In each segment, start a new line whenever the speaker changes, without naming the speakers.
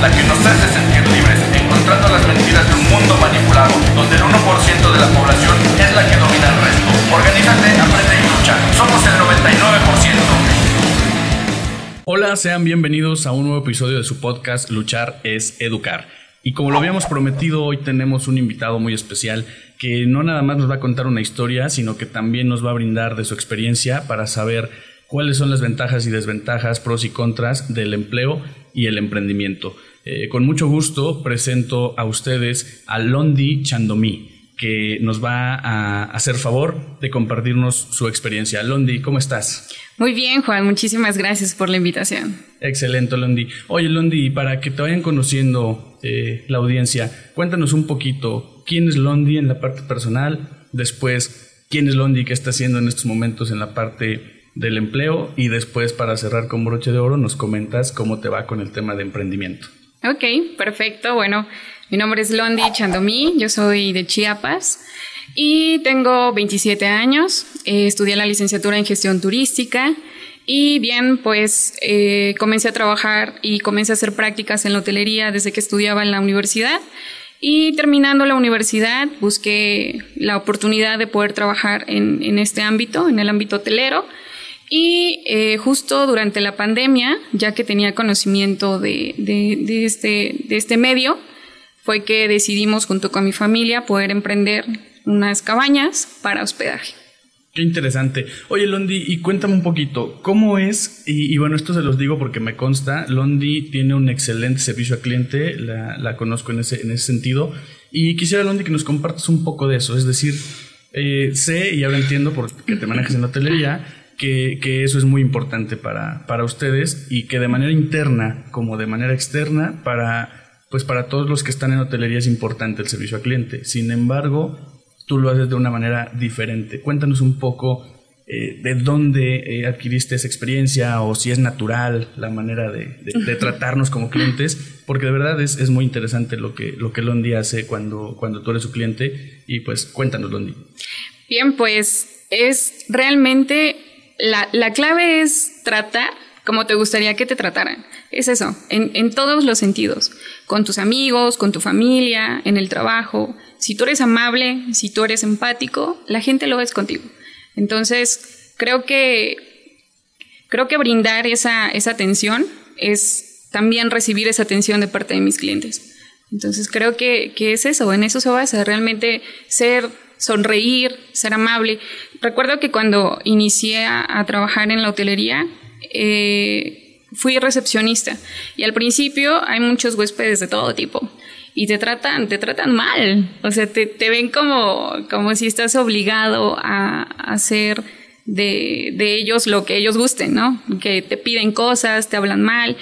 la que nos hace sentir libres, encontrando las mentiras de un mundo manipulado, donde el 1% de la población es la que domina el resto. Organízate, aprende y lucha. Somos el 99%.
Hola, sean bienvenidos a un nuevo episodio de su podcast Luchar es Educar. Y como lo habíamos prometido, hoy tenemos un invitado muy especial que no nada más nos va a contar una historia, sino que también nos va a brindar de su experiencia para saber cuáles son las ventajas y desventajas, pros y contras del empleo y el emprendimiento. Eh, con mucho gusto presento a ustedes a Londi Chandomí, que nos va a hacer favor de compartirnos su experiencia. Londi, ¿cómo estás?
Muy bien, Juan, muchísimas gracias por la invitación.
Excelente, Londi. Oye, Londi, para que te vayan conociendo eh, la audiencia, cuéntanos un poquito quién es Londi en la parte personal, después quién es Londi, qué está haciendo en estos momentos en la parte del empleo y después para cerrar con broche de oro nos comentas cómo te va con el tema de emprendimiento.
Ok, perfecto. Bueno, mi nombre es Londi Chandomí, yo soy de Chiapas y tengo 27 años, eh, estudié la licenciatura en gestión turística y bien, pues eh, comencé a trabajar y comencé a hacer prácticas en la hotelería desde que estudiaba en la universidad. Y terminando la universidad, busqué la oportunidad de poder trabajar en, en este ámbito, en el ámbito hotelero. Y eh, justo durante la pandemia, ya que tenía conocimiento de, de, este, de este medio, fue que decidimos junto con mi familia poder emprender unas cabañas para hospedaje.
Qué interesante. Oye, Londi, y cuéntame un poquito, ¿cómo es? Y, bueno, esto se los digo porque me consta, Londi tiene un excelente servicio al cliente, la, la conozco en ese, en ese sentido, y quisiera, Londi, que nos compartas un poco de eso, es decir, eh, sé y ahora entiendo porque te manejas en la hotelería, que, eso es muy importante para, para ustedes y que de manera interna como de manera externa para, pues para todos los que están en hotelería es importante el servicio al cliente. Sin embargo, tú lo haces de una manera diferente. Cuéntanos un poco eh, de dónde eh, adquiriste esa experiencia o si es natural la manera de, tratarnos como clientes, porque de verdad es, es, muy interesante lo que, lo que Londi hace cuando, cuando tú eres su cliente y pues cuéntanos Londi.
Bien, pues es realmente la, la clave es tratar como te gustaría que te trataran. Es eso, en, todos los sentidos. Con tus amigos, con tu familia, en el trabajo. Si tú eres amable, si tú eres empático, la gente lo ves contigo. Entonces, creo que, creo que brindar esa, esa atención es también recibir esa atención de parte de mis clientes. Entonces, creo que, que es eso, en eso se basa, realmente ser sonreír, ser amable. Recuerdo que cuando inicié a, trabajar en la hotelería, eh, fui recepcionista. Y al principio hay muchos huéspedes de todo tipo. Y te tratan, te tratan mal, o sea, te, ven como, como si estás obligado a, hacer de, de ellos lo que ellos gusten, ¿no? Que te piden cosas, te hablan mal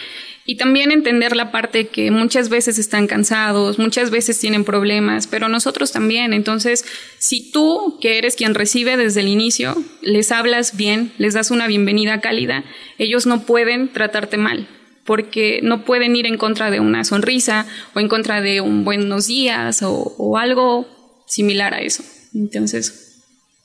y también entender la parte que muchas veces están cansados, muchas veces tienen problemas, pero nosotros también. Entonces, si tú, que eres quien recibe desde el inicio, les hablas bien, les das una bienvenida cálida, ellos no pueden tratarte mal, porque no pueden ir en contra de una sonrisa o en contra de un buenos días o, o algo similar a eso. Entonces,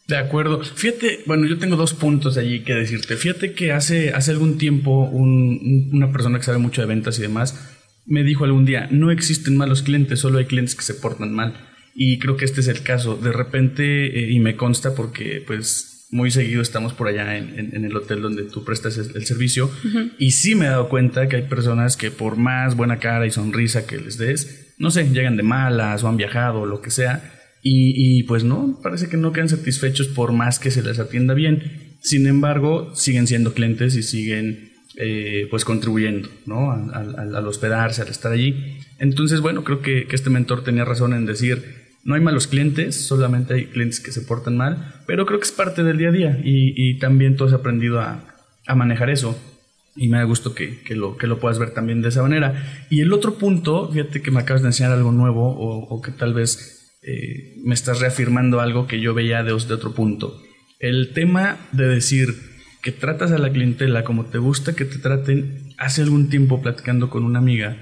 de acuerdo. Fíjate, bueno, yo tengo dos puntos allí que decirte. Fíjate que hace, hace algún tiempo una persona que sabe mucho de ventas y demás me dijo algún día, no existen malos clientes, solo hay clientes que se portan mal. Y creo que este es el caso. De repente, eh, y me consta porque pues muy seguido estamos por allá en, en, el hotel donde tú prestas el, servicio, y sí me he dado cuenta que hay personas que por más buena cara y sonrisa que les des, no sé, llegan de malas o han viajado o lo que sea, y, pues no, parece que no quedan satisfechos por más que se les atienda bien. Sin embargo, siguen siendo clientes y siguen eh, pues contribuyendo ¿no? Al, hospedarse, al estar allí. Entonces, bueno, creo que, este mentor tenía razón en decir, no hay malos clientes, solamente hay clientes que se portan mal, pero creo que es parte del día a día y, también tú has aprendido a, manejar eso y me da gusto que, lo, que lo puedas ver también de esa manera. Y el otro punto, fíjate que me acabas de enseñar algo nuevo o que tal vez eh, me estás reafirmando algo que yo veía de, otro punto. El tema de decir que tratas a la clientela como te gusta que te traten, hace algún tiempo platicando con una amiga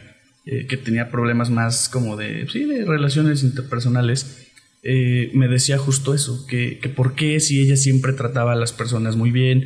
eh, que tenía problemas más como de, sí, de relaciones interpersonales, eh, me decía justo eso, que, que, por qué si ella siempre trataba a las personas muy bien,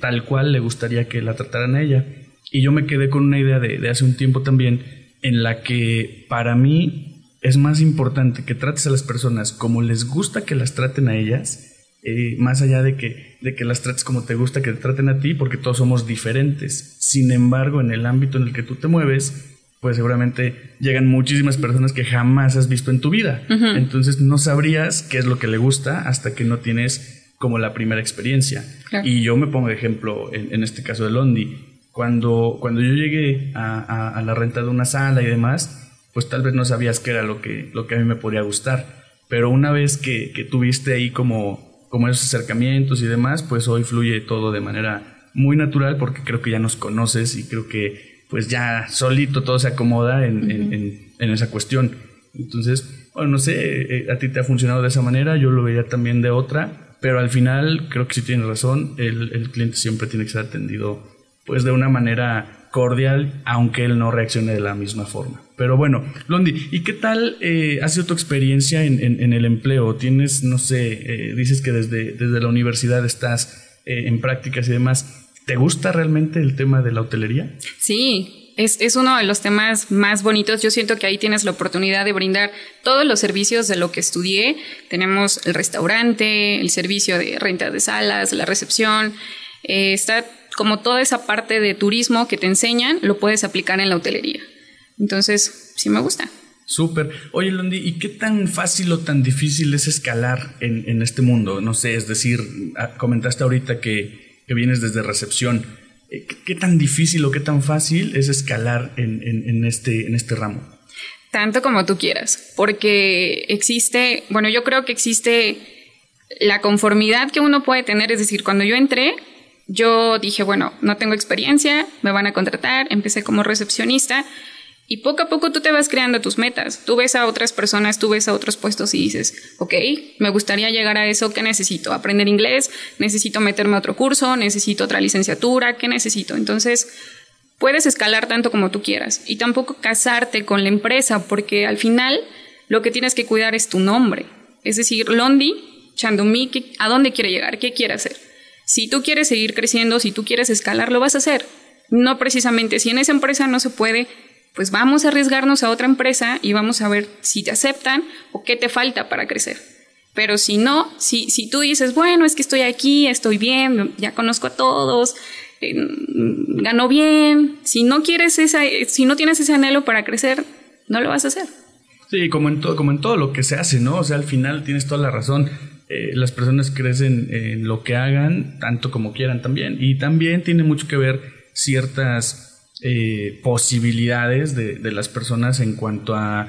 tal cual le gustaría que la trataran a ella. Y yo me quedé con una idea de, de hace un tiempo también en la que para mí es más importante que trates a las personas como les gusta que las traten a ellas, eh, más allá de que, de que las trates como te gusta que te traten a ti, porque todos somos diferentes. Sin embargo, en el ámbito en el que tú te mueves, pues seguramente llegan muchísimas personas que jamás has visto en tu vida. Entonces no sabrías qué es lo que le gusta hasta que no tienes como la primera experiencia. Y yo me pongo de ejemplo en, este caso de Londi. Cuando, cuando yo llegué a, la renta de una sala y demás, pues tal vez no sabías qué era lo que, lo que a mí me podría gustar. Pero una vez que, que tuviste ahí como, como esos acercamientos y demás, pues hoy fluye todo de manera muy natural porque creo que ya nos conoces y creo que pues ya solito todo se acomoda en, esa cuestión. Entonces, bueno, no sé, eh, a ti te ha funcionado de esa manera, yo lo veía también de otra, pero al final creo que sí tienes razón, el, cliente siempre tiene que ser atendido pues de una manera cordial, aunque él no reaccione de la misma forma. Pero bueno, Londi, ¿y qué tal eh, ha sido tu experiencia en, el empleo? Tienes, no sé, eh, dices que desde, desde la universidad estás en prácticas y demás. ¿Te gusta realmente el tema de la hotelería?
Sí, es, uno de los temas más bonitos. Yo siento que ahí tienes la oportunidad de brindar todos los servicios de lo que estudié. Tenemos el restaurante, el servicio de renta de salas, la recepción. Eh, está como toda esa parte de turismo que te enseñan, lo puedes aplicar en la hotelería. Entonces, sí me gusta.
Súper. Oye, Londi, ¿y qué tan fácil o tan difícil es escalar en, en este mundo? No sé, es decir, comentaste ahorita que que vienes desde recepción, eh, ¿qué, tan difícil o qué tan fácil es escalar en, este, en este ramo?
Tanto como tú quieras, porque existe, bueno, yo creo que existe la conformidad que uno puede tener, es decir, cuando yo entré, yo dije, bueno, no tengo experiencia, me van a contratar, empecé como recepcionista y poco a poco tú te vas creando tus metas. Tú ves a otras personas, tú ves a otros puestos y dices, ok, me gustaría llegar a eso, ¿qué necesito? Aprender inglés, necesito meterme a otro curso, necesito otra licenciatura, ¿qué necesito? Entonces, puedes escalar tanto como tú quieras y tampoco casarte con la empresa porque al final lo que tienes que cuidar es tu nombre. Es decir, Londi, Chandomí, ¿a dónde quiere llegar? ¿Qué quiere hacer? Si tú quieres seguir creciendo, si tú quieres escalar, lo vas a hacer. No precisamente, si en esa empresa no se puede, pues vamos a arriesgarnos a otra empresa y vamos a ver si te aceptan o qué te falta para crecer. Pero si no, si, si tú dices, bueno, es que estoy aquí, estoy bien, ya conozco a todos, eh, gano bien, si no quieres esa, si no tienes ese anhelo para crecer, no lo vas a hacer.
Sí, como en, todo, como en todo lo que se hace, ¿no? O sea, al final tienes toda la razón. Eh, las personas crecen en lo que hagan, tanto como quieran también. Y también tiene mucho que ver ciertas eh, posibilidades de, las personas en cuanto a,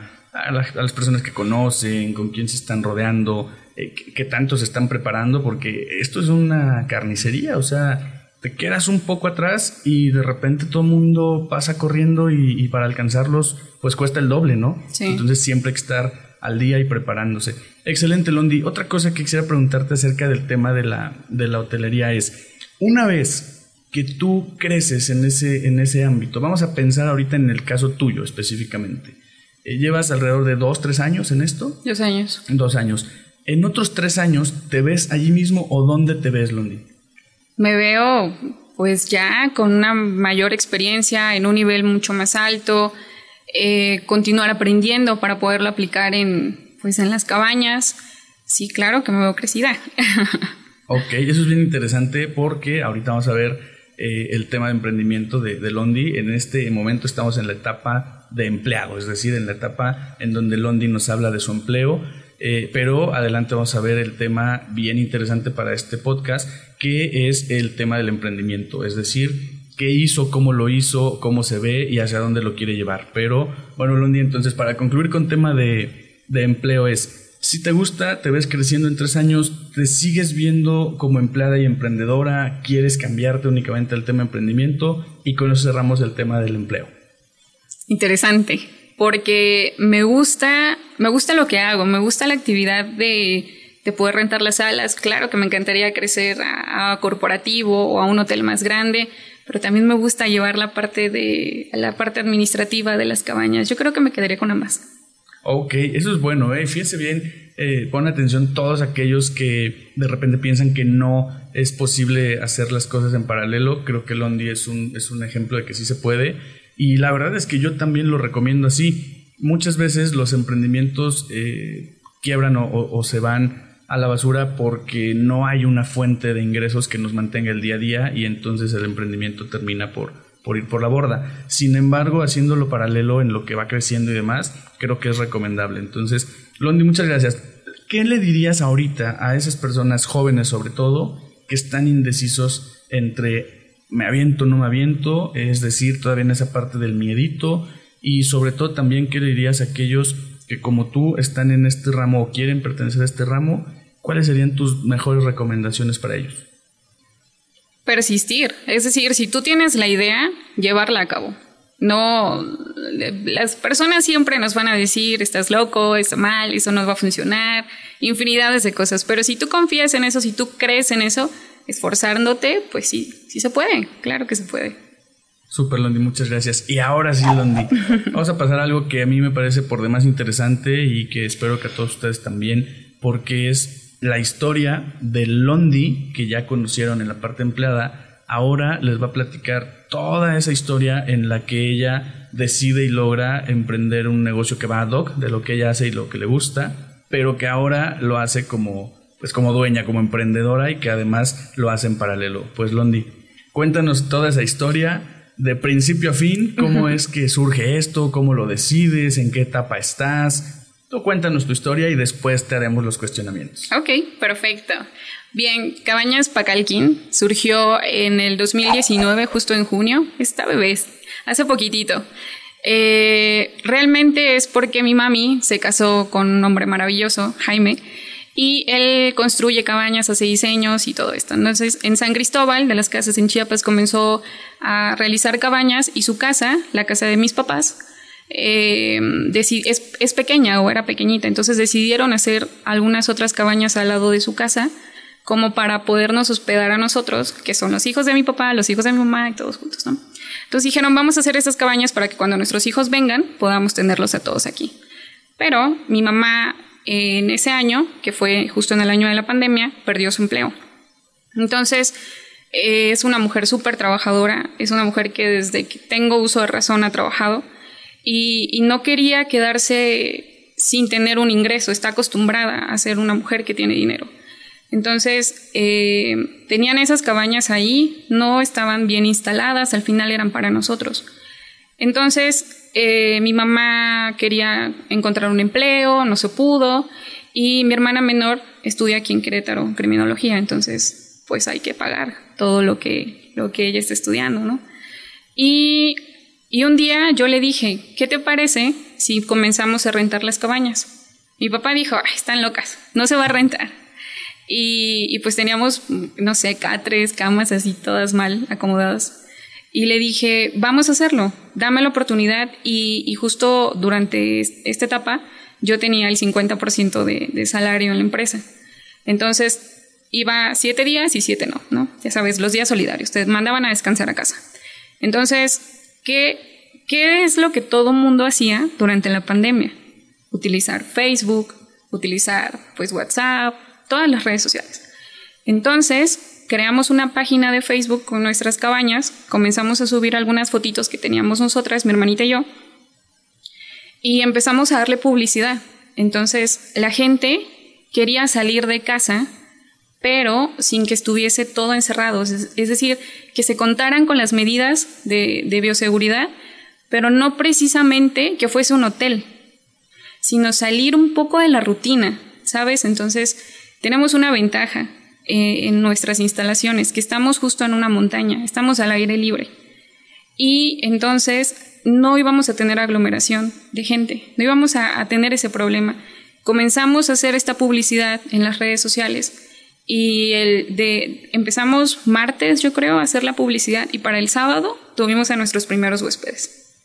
las personas que conocen, con quién se están rodeando, eh, qué, tanto se están preparando, porque esto es una carnicería, o sea, te quedas un poco atrás y de repente todo el mundo pasa corriendo y, para alcanzarlos pues cuesta el doble, ¿no? Entonces siempre hay que estar al día y preparándose. Excelente, Londi. Otra cosa que quisiera preguntarte acerca del tema de la, de la hotelería es, una vez que tú creces en ese, en ese ámbito. Vamos a pensar ahorita en el caso tuyo específicamente. Eh, ¿Llevas alrededor de dos, tres años en esto?
Dos años.
Dos años. ¿En otros tres años te ves allí mismo o dónde te ves, Londi?
Me veo pues ya con una mayor experiencia, en un nivel mucho más alto, eh, continuar aprendiendo para poderlo aplicar en, pues, en las cabañas. Sí, claro que me veo crecida.
ok, eso es bien interesante porque ahorita vamos a ver eh, el tema de emprendimiento de, Londi. En este momento estamos en la etapa de empleado, es decir, en la etapa en donde Londi nos habla de su empleo. Eh, pero adelante vamos a ver el tema bien interesante para este podcast, que es el tema del emprendimiento, es decir, qué hizo, cómo lo hizo, cómo se ve y hacia dónde lo quiere llevar. Pero bueno, Londi, entonces para concluir con tema de, de empleo es, si te gusta, te ves creciendo en tres años, te sigues viendo como empleada y emprendedora, quieres cambiarte únicamente al tema emprendimiento y con eso cerramos el tema del empleo.
Interesante, porque me gusta, me gusta lo que hago, me gusta la actividad de, poder rentar las salas. Claro que me encantaría crecer a, corporativo o a un hotel más grande, pero también me gusta llevar la parte de la parte administrativa de las cabañas. Yo creo que me quedaría con ambas.
Ok, eso es bueno, ¿eh? Fíjense bien, eh, pon atención todos aquellos que de repente piensan que no es posible hacer las cosas en paralelo. Creo que Londi es un, es un ejemplo de que sí se puede. Y la verdad es que yo también lo recomiendo así. Muchas veces los emprendimientos eh, quiebran o, se van a la basura porque no hay una fuente de ingresos que nos mantenga el día a día y entonces el emprendimiento termina por, por ir por la borda. Sin embargo, haciéndolo paralelo en lo que va creciendo y demás, creo que es recomendable. Entonces, Londi, muchas gracias. ¿Qué le dirías ahorita a esas personas jóvenes sobre todo que están indecisos entre me aviento no me aviento? Es decir, todavía en esa parte del miedito y sobre todo también qué le dirías a aquellos que como tú están en este ramo o quieren pertenecer a este ramo, ¿cuáles serían tus mejores recomendaciones para ellos?
Persistir, es decir, si tú tienes la idea, llevarla a cabo. No, las personas siempre nos van a decir, estás loco, está mal, eso no va a funcionar, infinidades de cosas, pero si tú confías en eso, si tú crees en eso, esforzándote, pues sí, sí se puede, claro que se puede.
Super Londi, muchas gracias. Y ahora sí, Londi, vamos a pasar a algo que a mí me parece por demás interesante y que espero que a todos ustedes también, porque es la historia de Londi que ya conocieron en la parte empleada. Ahora les va a platicar toda esa historia en la que ella decide y logra emprender un negocio que va a hoc de lo que ella hace y lo que le gusta, pero que ahora lo hace como pues como dueña, como emprendedora y que además lo hace en paralelo. Pues Londi, cuéntanos toda esa historia de principio a fin, cómo es que surge esto, cómo lo decides, en qué etapa estás. Tú cuéntanos tu historia y después te haremos los cuestionamientos.
Ok, perfecto. Bien, Cabañas Pacalquín surgió en el 2019, justo en junio. Está bebé, hace poquitito. Eh, realmente es porque mi mami se casó con un hombre maravilloso, Jaime, y él construye cabañas, hace diseños y todo esto. Entonces, en San Cristóbal, de las casas en Chiapas, comenzó a realizar cabañas y su casa, la casa de mis papás, eh, es, es, pequeña o era pequeñita. Entonces decidieron hacer algunas otras cabañas al lado de su casa como para podernos hospedar a nosotros, que son los hijos de mi papá, los hijos de mi mamá y todos juntos, ¿no? Entonces dijeron, vamos a hacer estas cabañas para que cuando nuestros hijos vengan podamos tenerlos a todos aquí. Pero mi mamá en ese año, que fue justo en el año de la pandemia, perdió su empleo. Entonces, eh, es una mujer súper trabajadora, es una mujer que desde que tengo uso de razón ha trabajado y, no quería quedarse sin tener un ingreso, está acostumbrada a ser una mujer que tiene dinero. Entonces, eh, tenían esas cabañas ahí, no estaban bien instaladas, al final eran para nosotros. Entonces, eh, mi mamá quería encontrar un empleo, no se pudo, y mi hermana menor estudia aquí en Querétaro, criminología, entonces pues hay que pagar todo lo que, lo que ella está estudiando, ¿no? Y, y un día yo le dije, ¿qué te parece si comenzamos a rentar las cabañas? Mi papá dijo, están locas, no se va a rentar. Y, pues teníamos, no sé, catres, camas así todas mal acomodadas y le dije, vamos a hacerlo, dame la oportunidad y, justo durante esta etapa yo tenía el 50% de, de, salario en la empresa. Entonces iba siete días y siete no, ¿no? Ya sabes, los días solidarios, te mandaban a descansar a casa. Entonces, ¿qué, qué es lo que todo mundo hacía durante la pandemia? Utilizar Facebook, utilizar pues WhatsApp, todas las redes sociales. Entonces, creamos una página de Facebook con nuestras cabañas, comenzamos a subir algunas fotitos que teníamos nosotras, mi hermanita y yo, y empezamos a darle publicidad. Entonces la gente quería salir de casa, pero sin que estuviese todo encerrado, es decir, que se contaran con las medidas de, de bioseguridad, pero no precisamente que fuese un hotel, sino salir un poco de la rutina, ¿sabes? Entonces tenemos una ventaja eh, en nuestras instalaciones, que estamos justo en una montaña, estamos al aire libre. Y entonces no íbamos a tener aglomeración de gente, no íbamos a, tener ese problema. Comenzamos a hacer esta publicidad en las redes sociales y el de, empezamos martes, yo creo, a hacer la publicidad y para el sábado tuvimos a nuestros primeros huéspedes.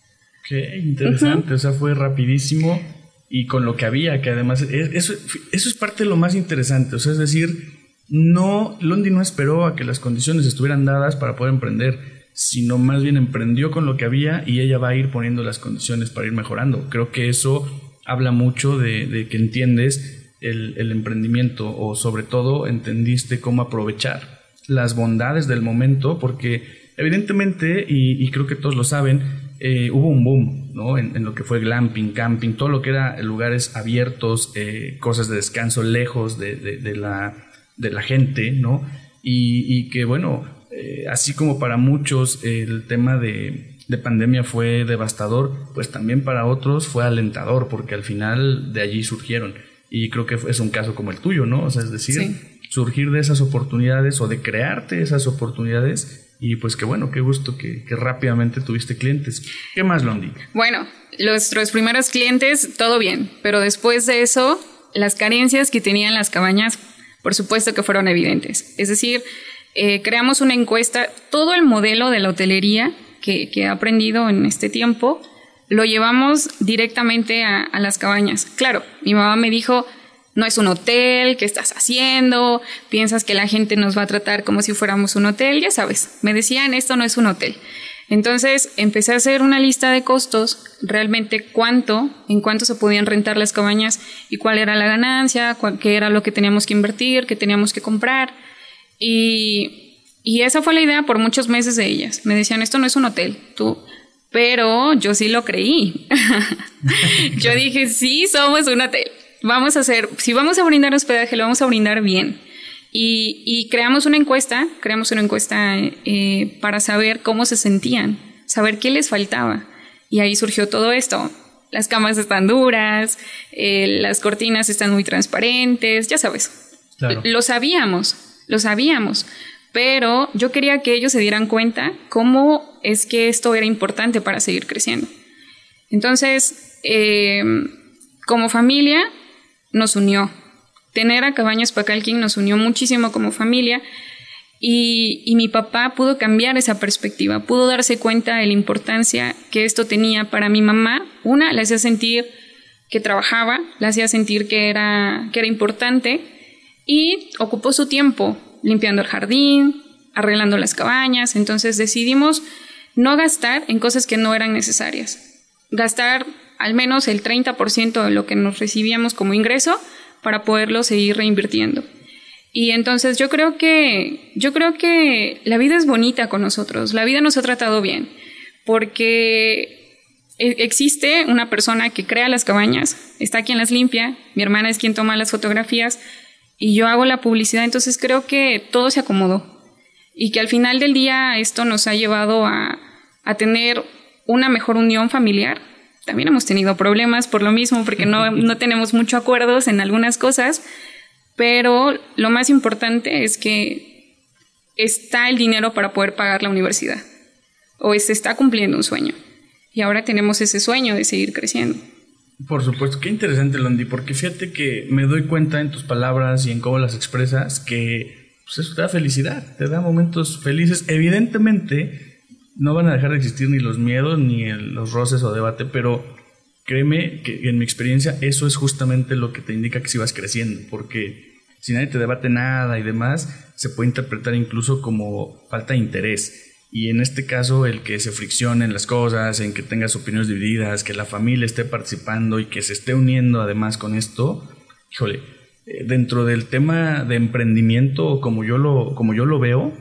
Qué interesante, o sea, fue rapidísimo y con lo que había, que además, eso, eso es parte de lo más interesante, o sea, es decir, no, Londi no esperó a que las condiciones estuvieran dadas para poder emprender, sino más bien emprendió con lo que había y ella va a ir poniendo las condiciones para ir mejorando. Creo que eso habla mucho de, que entiendes el, emprendimiento o sobre todo entendiste cómo aprovechar las bondades del momento porque evidentemente, y, creo que todos lo saben, eh, hubo un boom, ¿no? En, lo que fue glamping, camping, todo lo que era lugares abiertos, eh, cosas de descanso lejos de, la, de la gente, ¿no? Y, que bueno, eh, así como para muchos el tema de, de, pandemia fue devastador, pues también para otros fue alentador, porque al final de allí surgieron. Y creo que es un caso como el tuyo, ¿no? O sea, es decir, surgir de esas oportunidades o de crearte esas oportunidades y pues qué bueno, qué gusto que, rápidamente tuviste clientes. ¿Qué más, Londi?
Bueno, nuestros primeros clientes, todo bien, pero después de eso, las carencias que tenían las cabañas, por supuesto que fueron evidentes. Es decir, eh, creamos una encuesta, todo el modelo de la hotelería que, he aprendido en este tiempo, lo llevamos directamente a, a las cabañas. Claro, mi mamá me dijo, no es un hotel, ¿qué estás haciendo? Piensas que la gente nos va a tratar como si fuéramos un hotel, ya sabes, me decían, esto no es un hotel. Entonces empecé a hacer una lista de costos, realmente cuánto, en cuánto se podían rentar las cabañas y cuál era la ganancia, qué era lo que teníamos que invertir, qué teníamos que comprar. Y, y esa fue la idea por muchos meses de ellas. Me decían, esto no es un hotel, tú, pero yo sí lo creí. yo dije, sí, somos un hotel vamos a hacer, si vamos a brindar hospedaje, lo vamos a brindar bien. Y, creamos una encuesta, creamos una encuesta eh, para saber cómo se sentían, saber qué les faltaba. Y ahí surgió todo esto. Las camas están duras, eh, las cortinas están muy transparentes, ya sabes. Lo sabíamos, lo sabíamos. Pero yo quería que ellos se dieran cuenta cómo es que esto era importante para seguir creciendo. Entonces, eh, como familia, nos unió. Tener a Cabañas Pacalquín nos unió muchísimo como familia y, mi papá pudo cambiar esa perspectiva, pudo darse cuenta de la importancia que esto tenía para mi mamá. Una, le hacía sentir que trabajaba, le hacía sentir que era, que era importante y ocupó su tiempo limpiando el jardín, arreglando las cabañas. Entonces decidimos no gastar en cosas que no eran necesarias. Gastar al menos el 30% de lo que nos recibíamos como ingreso para poderlo seguir reinvirtiendo. Y entonces yo creo que yo creo que la vida es bonita con nosotros, la vida nos ha tratado bien, porque e, existe una persona que crea las cabañas, está quien las limpia, mi hermana es quien toma las fotografías y yo hago la publicidad, entonces creo que todo se acomodó y que al final del día esto nos ha llevado a, a tener una mejor unión familiar, también hemos tenido problemas por lo mismo, porque no, no tenemos muchos acuerdos en algunas cosas, pero lo más importante es que está el dinero para poder pagar la universidad, o se está cumpliendo un sueño. Y ahora tenemos ese sueño de seguir creciendo.
Por supuesto, qué interesante, Londi, porque fíjate que me doy cuenta en tus palabras y en cómo las expresas que pues, eso te da felicidad, te da momentos felices. Evidentemente, no van a dejar de existir ni los miedos ni los roces o debate, pero créeme que en mi experiencia eso es justamente lo que te indica que si vas creciendo, porque si nadie te debate nada y demás, se puede interpretar incluso como falta de interés. Y en este caso, el que se friccionen las cosas, en que tengas opiniones divididas, que la familia esté participando y que se esté uniendo además con esto, híjole, eh, dentro del tema de emprendimiento, como yo lo, como yo lo veo,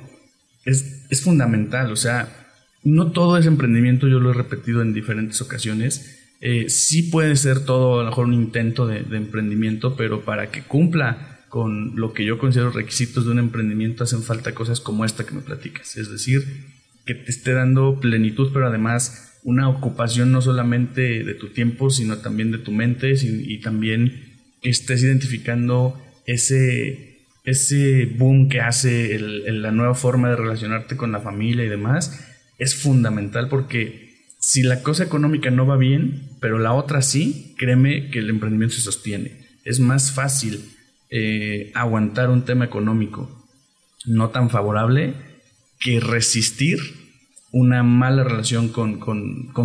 es, es fundamental. O sea, no todo es emprendimiento, yo lo he repetido en diferentes ocasiones. Eh, sí puede ser todo a lo mejor un intento de, emprendimiento, pero para que cumpla con lo que yo considero requisitos de un emprendimiento hacen falta cosas como esta que me platicas. Es decir, que te esté dando plenitud, pero además una ocupación no solamente de tu tiempo, sino también de tu mente y, también estés identificando ese, ese boom que hace la nueva forma de relacionarte con la familia y demás es fundamental porque si la cosa económica no va bien, pero la otra sí, créeme que el emprendimiento se sostiene. Es más fácil eh, aguantar un tema económico no tan favorable que resistir una mala relación con,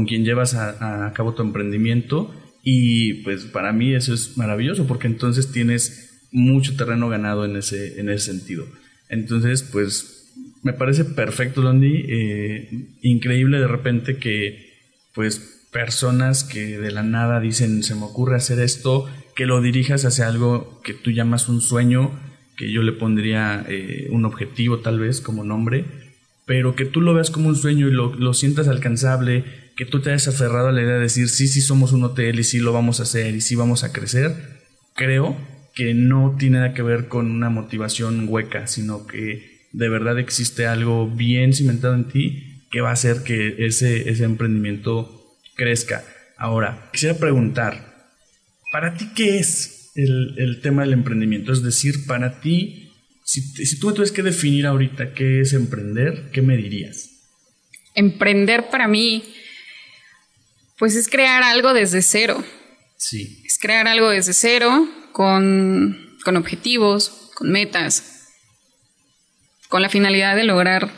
quien llevas a, cabo tu emprendimiento y pues para mí eso es maravilloso porque entonces tienes mucho terreno ganado en ese, en ese sentido. Entonces pues me parece perfecto, Londi. Eh, increíble de repente que, pues, personas que de la nada dicen, se me ocurre hacer esto, que lo dirijas hacia algo que tú llamas un sueño, que yo le pondría eh, un objetivo tal vez como nombre, pero que tú lo veas como un sueño y lo, lo sientas alcanzable, que tú te hayas aferrado a la idea de decir, sí, sí somos un hotel y sí lo vamos a hacer y sí vamos a crecer, creo que no tiene nada que ver con una motivación hueca, sino que de verdad existe algo bien cimentado en ti que va a hacer que ese, ese emprendimiento crezca. Ahora, quisiera preguntar, ¿para ti qué es el, tema del emprendimiento? Es decir, para ti, si, si tú tuvieras que definir ahorita qué es emprender, ¿qué me dirías?
Emprender para mí, pues es crear algo desde cero.
Sí.
Es crear algo desde cero, con, con objetivos, con metas, con la finalidad de lograr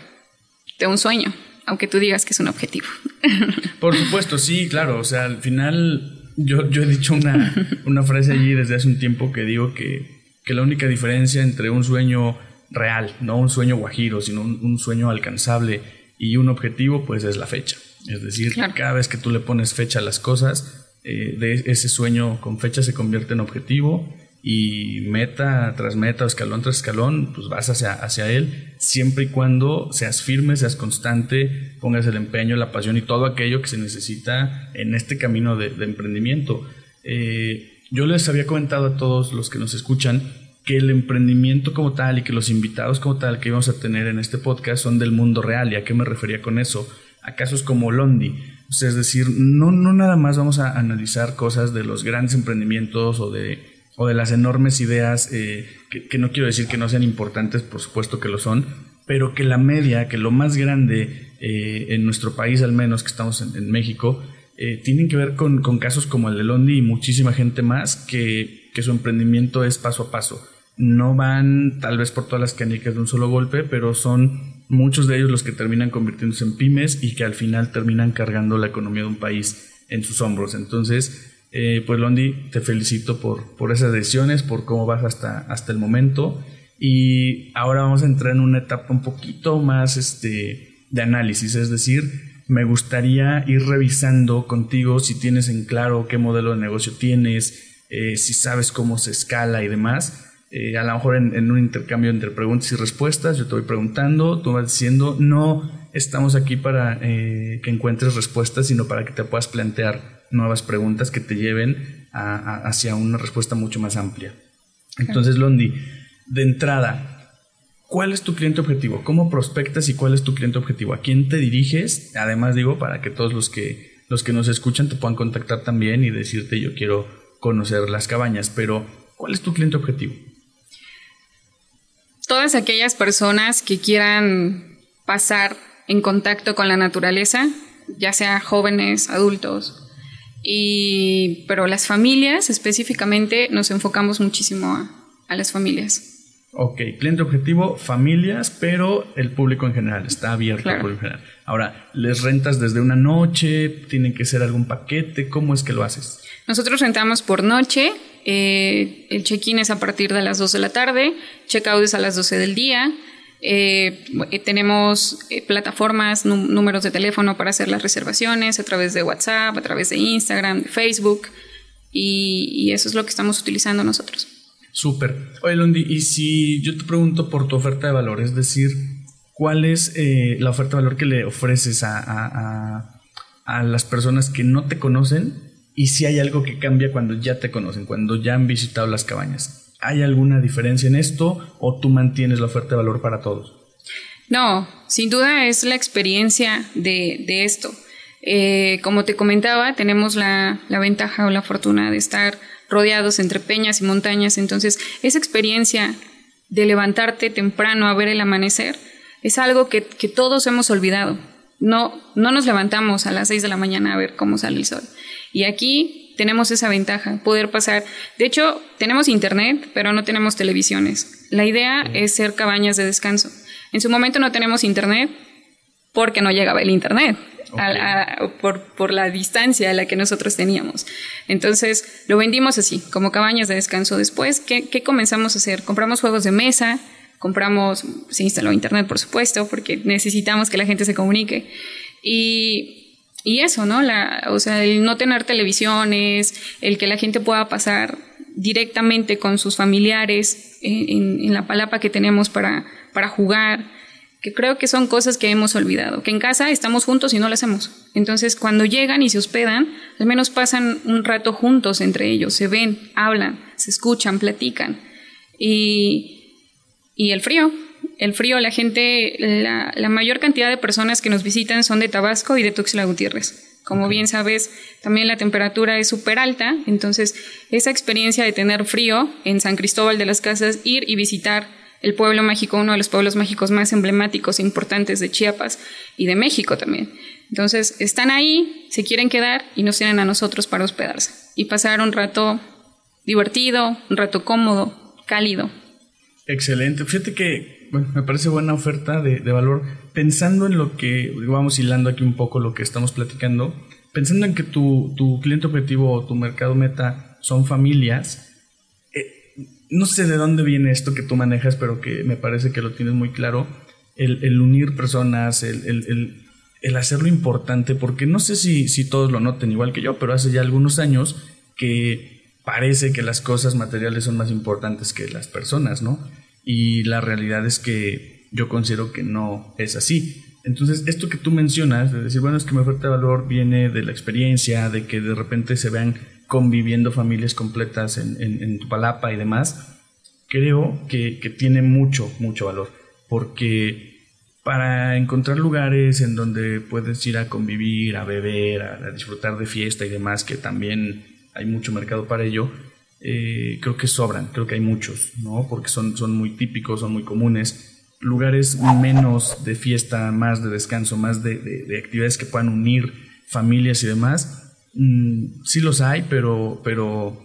de un sueño, aunque tú digas que es un objetivo.
Por supuesto, sí, claro. O sea, al final yo, yo he dicho una, una frase allí desde hace un tiempo que digo que, que, la única diferencia entre un sueño real, no un sueño guajiro, sino un, sueño alcanzable y un objetivo, pues es la fecha. Es decir, cada vez que tú le pones fecha a las cosas, eh, de ese sueño con fecha se convierte en objetivo y meta tras meta escalón tras escalón, pues vas hacia, hacia él, siempre y cuando seas firme, seas constante, pongas el empeño, la pasión y todo aquello que se necesita en este camino de, emprendimiento. Eh, yo les había comentado a todos los que nos escuchan que el emprendimiento como tal y que los invitados como tal que íbamos a tener en este podcast son del mundo real. ¿Y a qué me refería con eso? A casos como Londi es decir, no, no nada más vamos a analizar cosas de los grandes emprendimientos o de, o de las enormes ideas, eh, que, no quiero decir que no sean importantes, por supuesto que lo son, pero que la media, que lo más grande eh, en nuestro país al menos, que estamos en, México, eh, tienen que ver con, casos como el de Londi y muchísima gente más que, que su emprendimiento es paso a paso. No van tal vez por todas las canicas de un solo golpe, pero son muchos de ellos los que terminan convirtiéndose en pymes y que al final terminan cargando la economía de un país en sus hombros. Entonces, eh, pues Londi, te felicito por, por esas decisiones, por cómo vas hasta, hasta el momento. Y ahora vamos a entrar en una etapa un poquito más este, de análisis, es decir, me gustaría ir revisando contigo si tienes en claro qué modelo de negocio tienes, eh, si sabes cómo se escala y demás eh, a lo mejor en, un intercambio entre preguntas y respuestas, yo te voy preguntando, tú vas diciendo, no estamos aquí para que encuentres respuestas, sino para que te puedas plantear nuevas preguntas que te lleven hacia una respuesta mucho más amplia. Entonces, Londi, de entrada, ¿cuál es tu cliente objetivo? ¿Cómo prospectas y cuál es tu cliente objetivo? ¿A quién te diriges? Además, digo, para que todos los que, los que nos escuchan te puedan contactar también y decirte, yo quiero conocer las cabañas, pero ¿cuál es tu cliente objetivo?
todas aquellas personas que quieran pasar en contacto con la naturaleza, ya sea jóvenes, adultos, y, pero las familias específicamente nos enfocamos muchísimo a, las familias.
Ok, cliente objetivo, familias, pero el público en general está abierto al público en general. Ahora, ¿les rentas desde una noche? ¿Tienen que ser algún paquete? ¿Cómo es que lo haces?
Nosotros rentamos por noche eh, el check-in es a partir de las 2 de la tarde, check-out es a las 12 del día. Eh, eh, tenemos plataformas, números de teléfono para hacer las reservaciones a través de WhatsApp, a través de Instagram, de Facebook, y, eso es lo que estamos utilizando nosotros.
Súper. Oye, Lundi, y si yo te pregunto por tu oferta de valor, es decir, ¿cuál es la oferta de valor que le ofreces a, a las personas que no te conocen y si hay algo que cambia cuando ya te conocen, cuando ya han visitado las cabañas. ¿Hay alguna diferencia en esto o tú mantienes la oferta de valor para todos?
No, sin duda es la experiencia de, esto. Eh, como te comentaba, tenemos la, la, ventaja o la fortuna de estar rodeados entre peñas y montañas, entonces esa experiencia de levantarte temprano a ver el amanecer es algo que, que todos hemos olvidado. No, no nos levantamos a las 6 de la mañana a ver cómo sale el sol. Y aquí tenemos esa ventaja, poder pasar. De hecho, tenemos internet, pero no tenemos televisiones. La idea es ser cabañas de descanso. En su momento no tenemos internet porque no llegaba el internet. por, la distancia a la que nosotros teníamos. Entonces lo vendimos así, como cabañas de descanso. Después, ¿qué, ¿qué, comenzamos a hacer? Compramos juegos de mesa, compramos, se instaló internet, por supuesto, porque necesitamos que la gente se comunique. Y y eso, ¿no? La, o sea, el no tener televisiones, el que la gente pueda pasar directamente con sus familiares en, la palapa que tenemos para, para jugar, que creo que son cosas que hemos olvidado, que en casa estamos juntos y no lo hacemos. Entonces, cuando llegan y se hospedan, al menos pasan un rato juntos entre ellos, se ven, hablan, se escuchan, platican. Y, y el frío, el frío, la gente, la, la, mayor cantidad de personas que nos visitan son de Tabasco y de Tuxtla Gutiérrez. Como bien sabes, también la temperatura es súper alta, entonces esa experiencia de tener frío en San Cristóbal de las Casas, ir y visitar el pueblo mágico, uno de los pueblos mágicos más emblemáticos e importantes de Chiapas y de México también. Entonces, están ahí, se quieren quedar y nos tienen a nosotros para hospedarse y pasar un rato divertido, un rato cómodo, cálido.
Excelente. Fíjate que bueno, me parece buena oferta de, de valor. Pensando en lo que, vamos hilando aquí un poco lo que estamos platicando, pensando en que tu, tu cliente objetivo o tu mercado meta son familias, no sé de dónde viene esto que tú manejas, pero que me parece que lo tienes muy claro, el, unir personas, el, hacerlo importante, porque no sé si, si todos lo noten igual que yo, pero hace ya algunos años que parece que las cosas materiales son más importantes que las personas, ¿no? Y la realidad es que yo considero que no es así. Entonces, esto que tú mencionas, de decir, bueno, es que mi oferta de valor viene de la experiencia, de que de repente se vean conviviendo familias completas en, en, Tupalapa y demás, creo que, tiene mucho, mucho valor, porque para encontrar lugares en donde puedes ir a convivir, a beber, a, disfrutar de fiesta y demás, que también hay mucho mercado para ello, eh, creo que sobran, creo que hay muchos, ¿no? Porque son, son muy típicos, son muy comunes. Lugares menos de fiesta, más de descanso, más de, de actividades que puedan unir familias y demás, Mm, sí los hay, pero, pero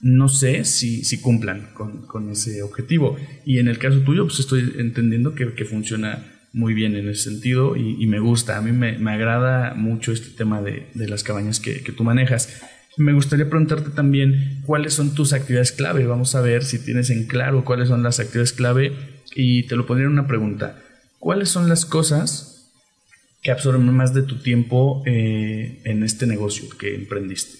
no sé si, si cumplan con, ese objetivo. Y en el caso tuyo, pues estoy entendiendo que, funciona muy bien en ese sentido y, me gusta. A mí me, agrada mucho este tema de, las cabañas que, tú manejas. Me gustaría preguntarte también cuáles son tus actividades clave. Vamos a ver si tienes en claro cuáles son las actividades clave y te lo pondría en una pregunta. ¿Cuáles son las cosas que absorben más de tu tiempo eh, en este negocio que emprendiste?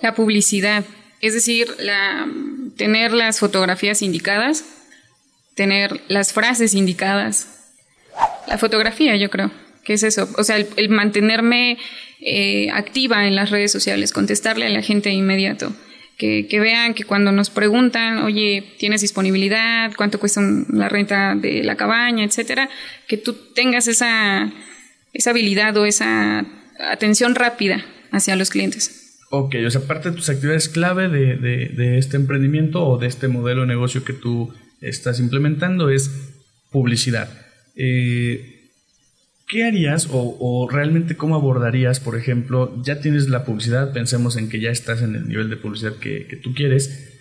La publicidad, es decir, la, tener las fotografías indicadas, tener las frases indicadas. La fotografía, yo creo, que es eso. O sea, el, mantenerme eh, activa en las redes sociales, contestarle a la gente de inmediato. Que, que, vean que cuando nos preguntan, oye, ¿tienes disponibilidad? ¿Cuánto cuesta la renta de la cabaña? Etcétera, que tú tengas esa, esa habilidad o esa atención rápida hacia los clientes.
Ok, o sea, parte de tus actividades clave de, de, este emprendimiento o de este modelo de negocio que tú estás implementando es publicidad. Eh, ¿Qué harías o, o, realmente cómo abordarías, por ejemplo, ya tienes la publicidad, pensemos en que ya estás en el nivel de publicidad que, que tú quieres,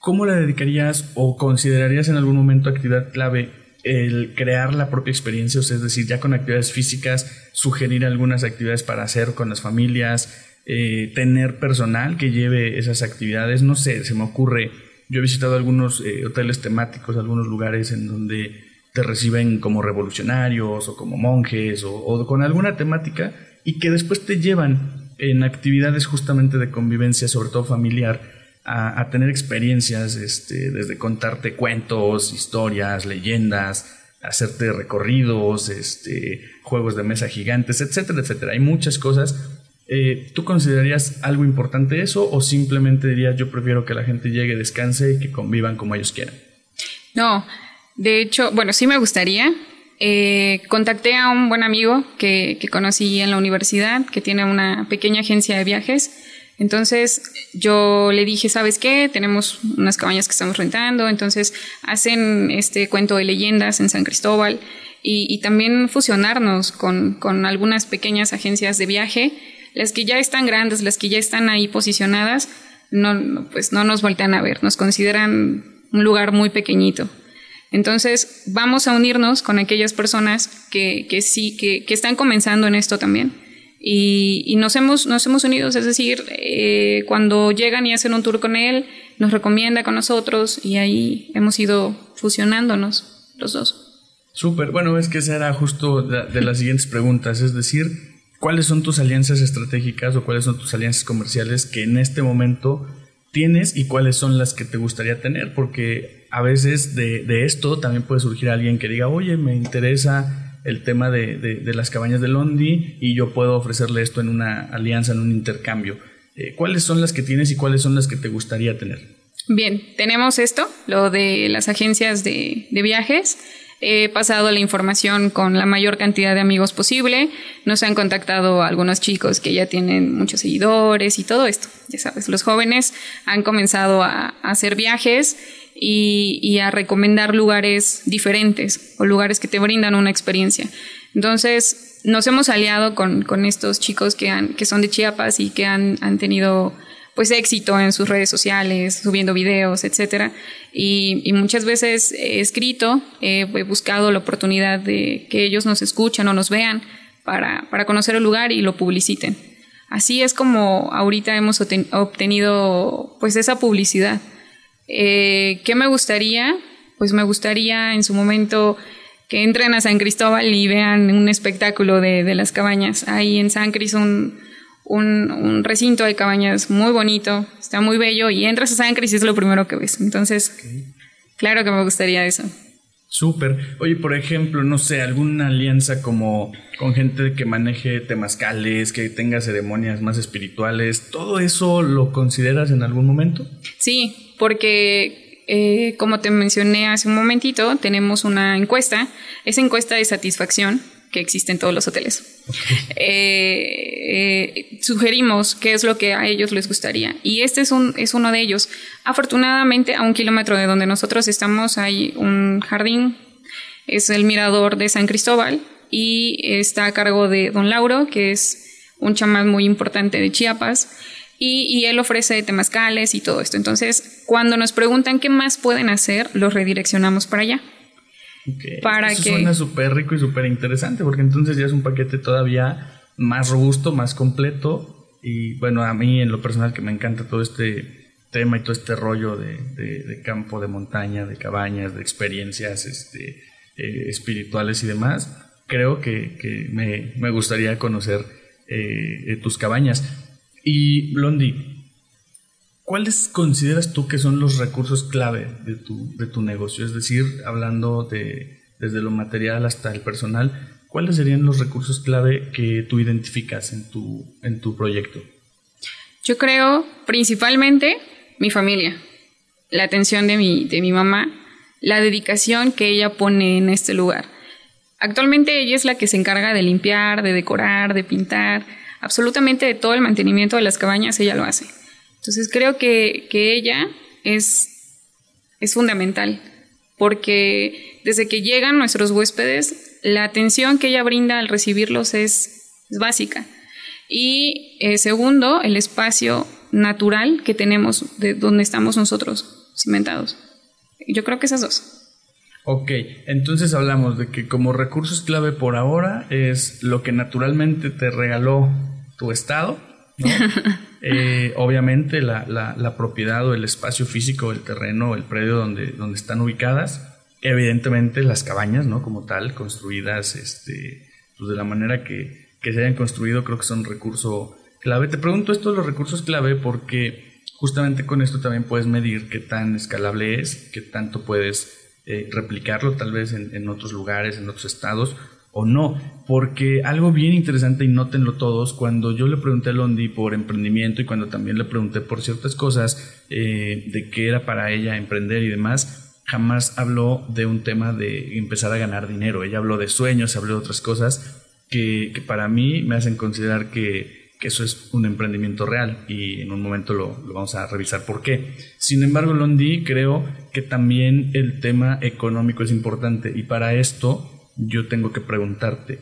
¿cómo la dedicarías o considerarías en algún momento actividad clave el crear la propia experiencia, es decir, ya con actividades físicas, sugerir algunas actividades para hacer con las familias, eh, tener personal que lleve esas actividades, no sé, se me ocurre, yo he visitado algunos eh, hoteles temáticos, algunos lugares en donde te reciben como revolucionarios o como monjes o con alguna temática y que después te llevan en actividades justamente de convivencia, sobre todo familiar, a, tener experiencias, este, desde contarte cuentos, historias, leyendas, hacerte recorridos, este, juegos de mesa gigantes, etcétera, etcétera. Hay muchas cosas. Eh, ¿Tú considerarías algo importante eso o simplemente dirías yo prefiero que la gente llegue, descanse y que convivan como ellos quieran?
No, de hecho, bueno, sí me gustaría. Eh, contacté a un buen amigo que, que conocí en la universidad, que tiene una pequeña agencia de viajes entonces yo le dije, ¿sabes qué? Tenemos unas cabañas que estamos rentando, entonces hacen este cuento de leyendas en San Cristóbal y, también fusionarnos con, con, algunas pequeñas agencias de viaje, las que ya están grandes, las que ya están ahí posicionadas, no, pues no nos voltean a ver, nos consideran un lugar muy pequeñito. Entonces vamos a unirnos con aquellas personas que, que sí, que, que están comenzando en esto también. Y, nos, hemos, nos hemos unido, es decir, eh, cuando llegan y hacen un tour con él, nos recomienda con nosotros y ahí hemos ido fusionándonos los dos.
Súper, bueno, es que esa era justo de, las siguientes preguntas, es decir, ¿cuáles son tus alianzas estratégicas o cuáles son tus alianzas comerciales que en este momento tienes y cuáles son las que te gustaría tener, porque a veces de, esto también puede surgir alguien que diga, oye, me interesa el tema de, de, las cabañas de Londi y yo puedo ofrecerle esto en una alianza, en un intercambio. Eh, ¿Cuáles son las que tienes y cuáles son las que te gustaría tener?
Bien, tenemos esto, lo de las agencias de, de viajes. He pasado la información con la mayor cantidad de amigos posible. Nos han contactado algunos chicos que ya tienen muchos seguidores y todo esto. Ya sabes, los jóvenes han comenzado a, hacer viajes y, a recomendar lugares diferentes o lugares que te brindan una experiencia. Entonces, nos hemos aliado con, estos chicos que, han, que son de Chiapas y que han, han tenido pues éxito en sus redes sociales, subiendo videos, etcétera. Y, muchas veces he escrito, he buscado la oportunidad de que ellos nos escuchen o nos vean para, conocer el lugar y lo publiciten. Así es como ahorita hemos obtenido pues esa publicidad. Eh, ¿Qué me gustaría? Pues me gustaría en su momento que entren a San Cristóbal y vean un espectáculo de, las cabañas. Ahí en San Cristóbal un, recinto de cabañas muy bonito, está muy bello y entras a San Cris y es lo primero que ves. Entonces, claro que me gustaría eso.
Súper. Oye, por ejemplo, no sé, alguna alianza como con gente que maneje temazcales, que tenga ceremonias más espirituales, ¿todo eso lo consideras en algún momento?
Sí, porque eh, como te mencioné hace un momentito, tenemos una encuesta, esa encuesta de satisfacción que existe en todos los hoteles. Eh, eh, sugerimos qué es lo que a ellos les gustaría. Y este es, un, es uno de ellos. Afortunadamente, a un kilómetro de donde nosotros estamos hay un jardín, es el mirador de San Cristóbal y está a cargo de don Lauro, que es un chamán muy importante de Chiapas. Y, él ofrece temazcales y todo esto. Entonces, cuando nos preguntan qué más pueden hacer, los redireccionamos para allá.
Para Eso suena súper rico y súper interesante, porque entonces ya es un paquete todavía más robusto, más completo. Y bueno, a mí en lo personal que me encanta todo este tema y todo este rollo de, campo, de montaña, de cabañas, de experiencias este, eh, espirituales y demás, creo que, me, gustaría conocer eh, tus cabañas. Y Blondie, ¿Cuáles consideras tú que son los recursos clave de tu, de tu negocio? Es decir, hablando de desde lo material hasta el personal, ¿cuáles serían los recursos clave que tú identificas en tu, en tu proyecto?
Yo creo principalmente mi familia, la atención de mi, de mi mamá, la dedicación que ella pone en este lugar. Actualmente ella es la que se encarga de limpiar, de decorar, de pintar, absolutamente de todo el mantenimiento de las cabañas, ella lo hace. Entonces creo que, ella es, es fundamental, porque desde que llegan nuestros huéspedes, la atención que ella brinda al recibirlos es, básica. Y eh, segundo, el espacio natural que tenemos de donde estamos nosotros cimentados. Yo creo que esas dos.
Ok, entonces hablamos de que como recursos clave por ahora es lo que naturalmente te regaló tu estado, ¿no? Eh, obviamente la, la, propiedad o el espacio físico, el terreno, el predio donde, donde están ubicadas, evidentemente las cabañas, ¿no? Como tal, construidas este, pues de la manera que, que se hayan construido, creo que son recurso clave. Te pregunto esto de los recursos clave porque justamente con esto también puedes medir qué tan escalable es, qué tanto puedes eh, replicarlo tal vez en, en otros lugares, en otros estados, o no. Porque algo bien interesante, y nótenlo todos, cuando yo le pregunté a Londi por emprendimiento y cuando también le pregunté por ciertas cosas eh, de qué era para ella emprender y demás, jamás habló de un tema de empezar a ganar dinero. Ella habló de sueños, habló de otras cosas que, para mí me hacen considerar que, eso es un emprendimiento real y en un momento lo, vamos a revisar por qué. Sin embargo, Londi, creo que también el tema económico es importante y para esto yo tengo que preguntarte,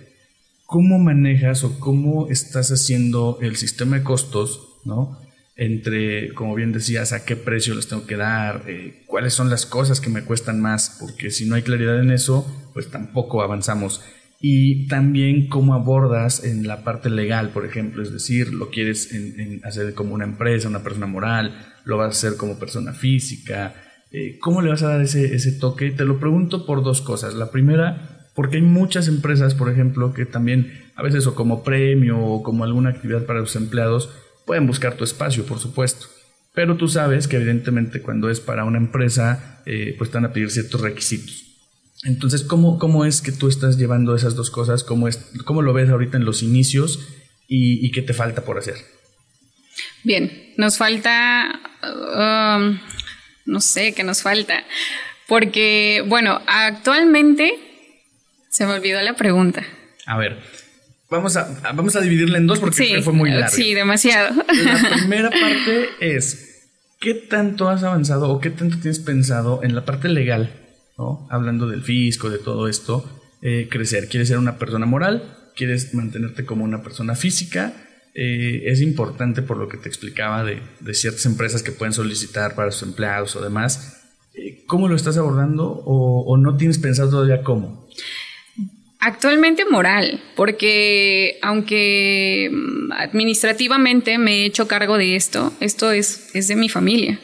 ¿cómo manejas o cómo estás haciendo el sistema de costos, ¿no? Entre, como bien decías, a qué precio les tengo que dar, eh, cuáles son las cosas que me cuestan más, porque si no hay claridad en eso, pues tampoco avanzamos. Y también cómo abordas en la parte legal, por ejemplo, es decir, lo quieres hacer como una empresa, una persona moral, lo vas a hacer como persona física, eh, ¿cómo le vas a dar ese, ese toque? Te lo pregunto por dos cosas. La primera, porque hay muchas empresas, por ejemplo, que también a veces o como premio o como alguna actividad para los empleados pueden buscar tu espacio, por supuesto. Pero tú sabes que evidentemente cuando es para una empresa, eh, pues están a pedir ciertos requisitos. Entonces, ¿cómo, ¿cómo es que tú estás llevando esas dos cosas? ¿Cómo, es, cómo lo ves ahorita en los inicios y, qué te falta por hacer?
Bien, nos falta, um, no sé qué nos falta, porque, bueno, actualmente se me olvidó la pregunta.
A ver, vamos a, vamos a dividirla en dos porque fue muy larga.
Sí, demasiado.
La primera parte es, ¿qué tanto has avanzado o qué tanto tienes pensado en la parte legal? Hablando del fisco, de todo esto, eh, crecer. ¿Quieres ser una persona moral? ¿Quieres mantenerte como una persona física? Eh, es importante por lo que te explicaba de, ciertas empresas que pueden solicitar para sus empleados o demás. Eh, ¿Cómo lo estás abordando o, o no tienes pensado todavía cómo?
Actualmente moral, porque aunque mm, administrativamente me he hecho cargo de esto, esto es, es de mi familia.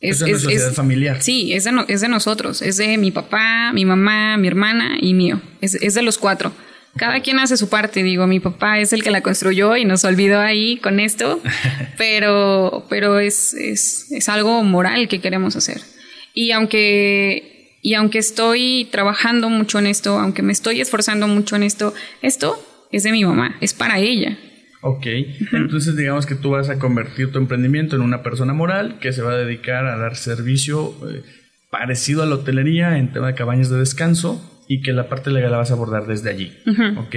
Es, una sociedad familiar.
Sí, es de, es de nosotros. Es de mi papá, mi mamá, mi hermana y mío. Es, es de los cuatro. Cada quien hace su parte, digo, mi papá es el que la construyó y nos olvidó ahí con esto, pero, pero es, es, es algo moral que queremos hacer. Y aunque, y aunque estoy trabajando mucho en esto, aunque me estoy esforzando mucho en esto, esto es de mi mamá, es para ella.
Ok, entonces digamos que tú vas a convertir tu emprendimiento en una persona moral que se va a dedicar a dar servicio eh, parecido a la hotelería en tema de cabañas de descanso y que la parte legal la vas a abordar desde allí. Ok,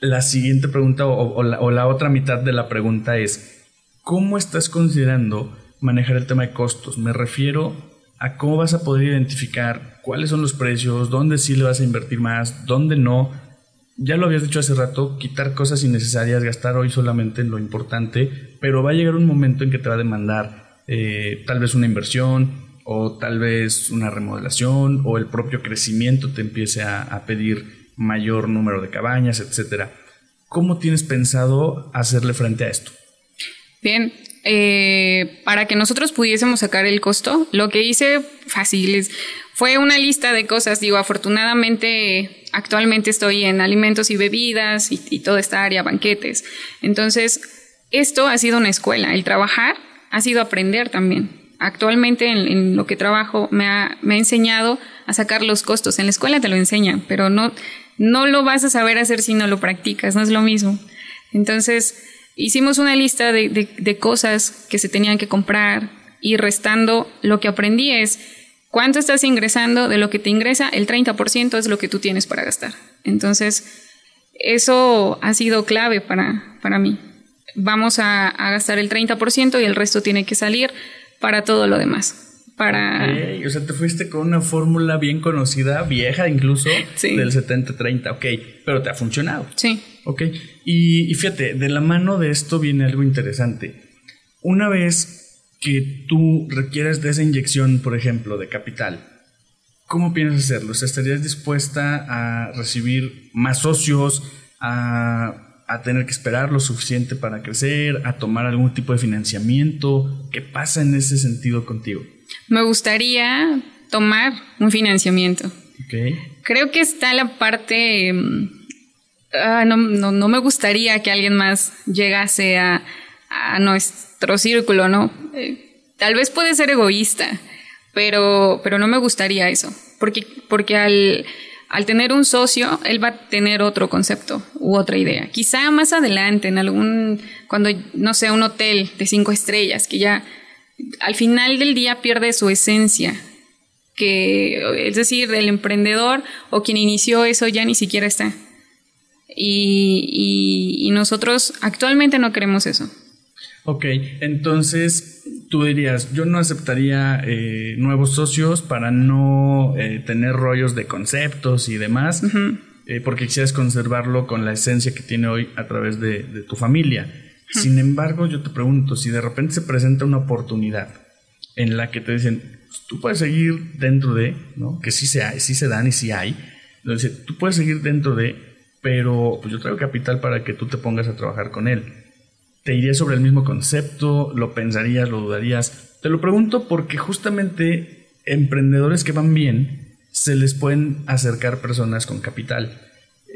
la siguiente pregunta o, la, o la otra mitad de la pregunta es, ¿cómo estás considerando manejar el tema de costos? Me refiero a cómo vas a poder identificar cuáles son los precios, dónde sí le vas a invertir más, dónde no ya lo habías dicho hace rato, quitar cosas innecesarias, gastar hoy solamente en lo importante, pero va a llegar un momento en que te va a demandar eh, tal vez una inversión o tal vez una remodelación o el propio crecimiento te empiece a, pedir mayor número de cabañas, etcétera. ¿Cómo tienes pensado hacerle frente a esto?
Bien, eh, para que nosotros pudiésemos sacar el costo, lo que hice fácil es fue una lista de cosas, digo, afortunadamente actualmente estoy en alimentos y bebidas y, toda esta área, banquetes. Entonces, esto ha sido una escuela, el trabajar ha sido aprender también. Actualmente en, lo que trabajo me ha, enseñado a sacar los costos. En la escuela te lo enseñan, pero no, no lo vas a saber hacer si no lo practicas, no es lo mismo. Entonces, hicimos una lista de, de cosas que se tenían que comprar y restando lo que aprendí es ¿Cuánto estás ingresando? De lo que te ingresa, el 30% es lo que tú tienes para gastar. Entonces, eso ha sido clave para, para mí. Vamos a, gastar el 30% y el resto tiene que salir para todo lo demás. Para...
O sea, te fuiste con una fórmula bien conocida, vieja incluso, del 70-30, ok, pero te ha funcionado.
Sí.
Ok, y, y fíjate, de la mano de esto viene algo interesante. Una vez que tú requieres de esa inyección, por ejemplo, de capital, ¿cómo piensas hacerlo? ¿Estarías dispuesta a recibir más socios, a, tener que esperar lo suficiente para crecer, a tomar algún tipo de financiamiento? ¿Qué pasa en ese sentido contigo?
Me gustaría tomar un financiamiento. Creo que está la parte... Mm, ah, no, no, me gustaría que alguien más llegase a, a nuestro círculo, ¿no? Eh, tal vez puede ser egoísta, pero, pero no me gustaría eso, porque, porque al, al tener un socio, él va a tener otro concepto u otra idea. Quizá más adelante, en algún, cuando, no sé, un hotel de cinco estrellas, que ya al final del día pierde su esencia, que es decir, el emprendedor o quien inició eso ya ni siquiera está. y nosotros actualmente no queremos eso.
Ok, entonces tú dirías, yo no aceptaría eh, nuevos socios para no eh, tener rollos de conceptos y demás, eh, porque quisieras conservarlo con la esencia que tiene hoy a través de, tu familia. Sin embargo, yo te pregunto, si de repente se presenta una oportunidad en la que te dicen, pues, tú puedes seguir dentro de, ¿no? que sí se, hay, sí se dan y sí hay, entonces tú puedes seguir dentro de, pero pues yo traigo capital para que tú te pongas a trabajar con él ¿Te irías sobre el mismo concepto? ¿Lo pensarías? ¿Lo dudarías? Te lo pregunto porque justamente emprendedores que van bien se les pueden acercar personas con capital.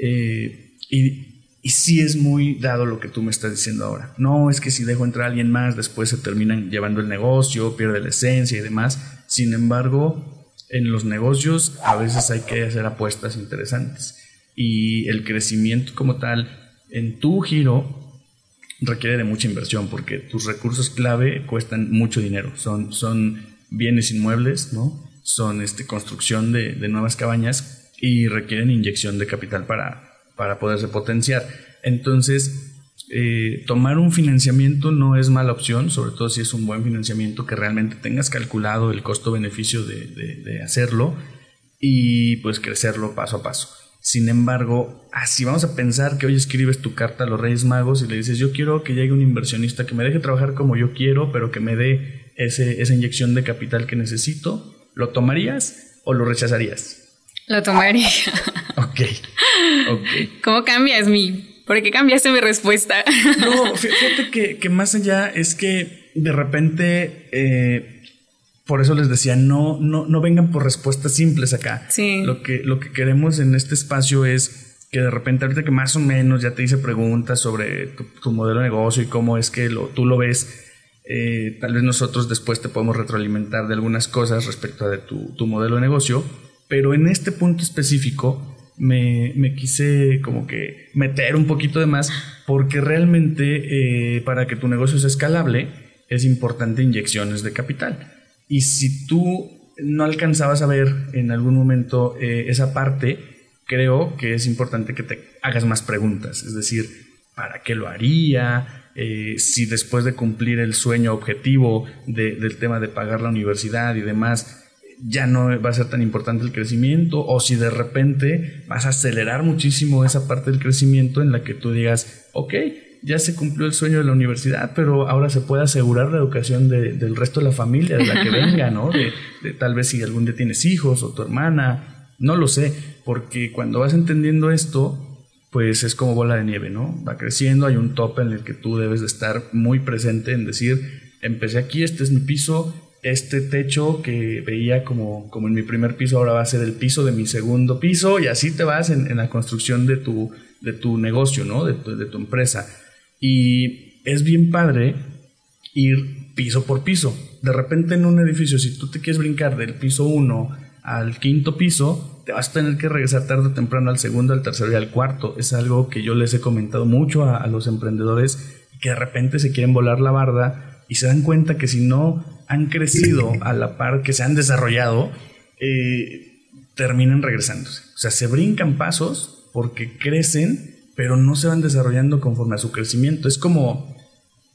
Eh, y, Y sí es muy dado lo que tú me estás diciendo ahora. No es que si dejo entrar a alguien más, después se terminan llevando el negocio, pierde la esencia y demás. Sin embargo, en los negocios a veces hay que hacer apuestas interesantes. Y el crecimiento como tal en tu giro requiere de mucha inversión porque tus recursos clave cuestan mucho dinero. Son, son bienes inmuebles, ¿no? Son este, construcción de, nuevas cabañas y requieren inyección de capital para, para poderse potenciar. Entonces, eh, tomar un financiamiento no es mala opción, sobre todo si es un buen financiamiento que realmente tengas calculado el costo-beneficio de, de hacerlo y pues crecerlo paso a paso. Sin embargo, así vamos a pensar que hoy escribes tu carta a los Reyes Magos y le dices, yo quiero que llegue un inversionista que me deje trabajar como yo quiero, pero que me dé ese, esa inyección de capital que necesito. ¿Lo tomarías o lo rechazarías?
Lo tomaría.
ok. ok.
¿Cómo cambias mi... ¿Por qué cambiaste mi respuesta?
no, fíjate que, que, más allá es que de repente... Eh, por eso les decía, no, no, no vengan por respuestas simples acá.
Sí.
Lo que, lo que queremos en este espacio es que de repente, ahorita que más o menos ya te hice preguntas sobre tu, modelo de negocio y cómo es que lo, tú lo ves, eh, tal vez nosotros después te podemos retroalimentar de algunas cosas respecto a de tu, tu modelo de negocio, pero en este punto específico me, me, quise como que meter un poquito de más porque realmente eh, para que tu negocio sea escalable es importante inyecciones de capital. Y si tú no alcanzabas a ver en algún momento eh, esa parte, creo que es importante que te hagas más preguntas. Es decir, ¿para qué lo haría? Eh, si después de cumplir el sueño objetivo del tema de pagar la universidad y demás, ya no va a ser tan importante el crecimiento, o si de repente vas a acelerar muchísimo esa parte del crecimiento en la que tú digas, ok, ya se cumplió el sueño de la universidad, pero ahora se puede asegurar la educación del resto de la familia, de la que venga, ¿no? De, tal vez si algún día tienes hijos o tu hermana, no lo sé, porque cuando vas entendiendo esto, pues es como bola de nieve, ¿no? Va creciendo, hay un tope en el que tú debes de estar muy presente en decir, empecé aquí, este es mi piso, este techo que veía como, como en mi primer piso ahora va a ser el piso de mi segundo piso y así te vas en, la construcción de tu, de tu negocio, ¿no? De de tu empresa. Y es bien padre ir piso por piso. De repente en un edificio, si tú te quieres brincar del piso 1 al quinto piso, te vas a tener que regresar tarde o temprano al segundo, al tercero y al cuarto. Es algo que yo les he comentado mucho a, los emprendedores que de repente se quieren volar la barda y se dan cuenta que si no han crecido a la par que se han desarrollado, eh, terminan regresándose. O sea, se brincan pasos porque crecen pero no se van desarrollando conforme a su crecimiento. Es como,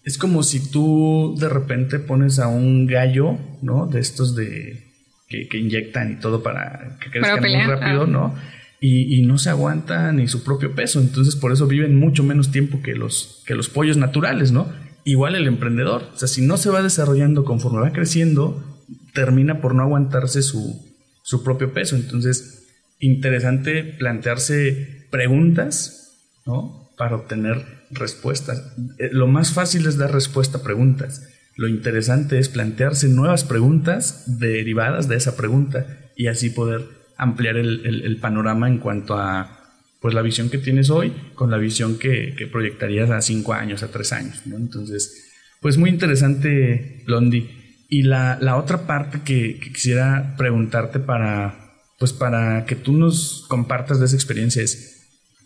es como si tú de repente pones a un gallo, ¿no? De estos de que, inyectan y todo para que crezcan muy rápido, ¿no? Y, no se aguanta ni su propio peso. Entonces, por eso viven mucho menos tiempo que los, que los pollos naturales, ¿no? Igual el emprendedor. O sea, si no se va desarrollando conforme va creciendo, termina por no aguantarse su, su propio peso. Entonces, interesante plantearse preguntas ¿no? Para obtener respuestas. Eh, lo más fácil es dar respuesta a preguntas. Lo interesante es plantearse nuevas preguntas derivadas de esa pregunta y así poder ampliar el, panorama en cuanto a pues la visión que tienes hoy con la visión que, proyectarías a cinco años, a tres años. Entonces, pues muy interesante, Londi. Y la, otra parte que, que, quisiera preguntarte para, pues para que tú nos compartas de esa experiencia es,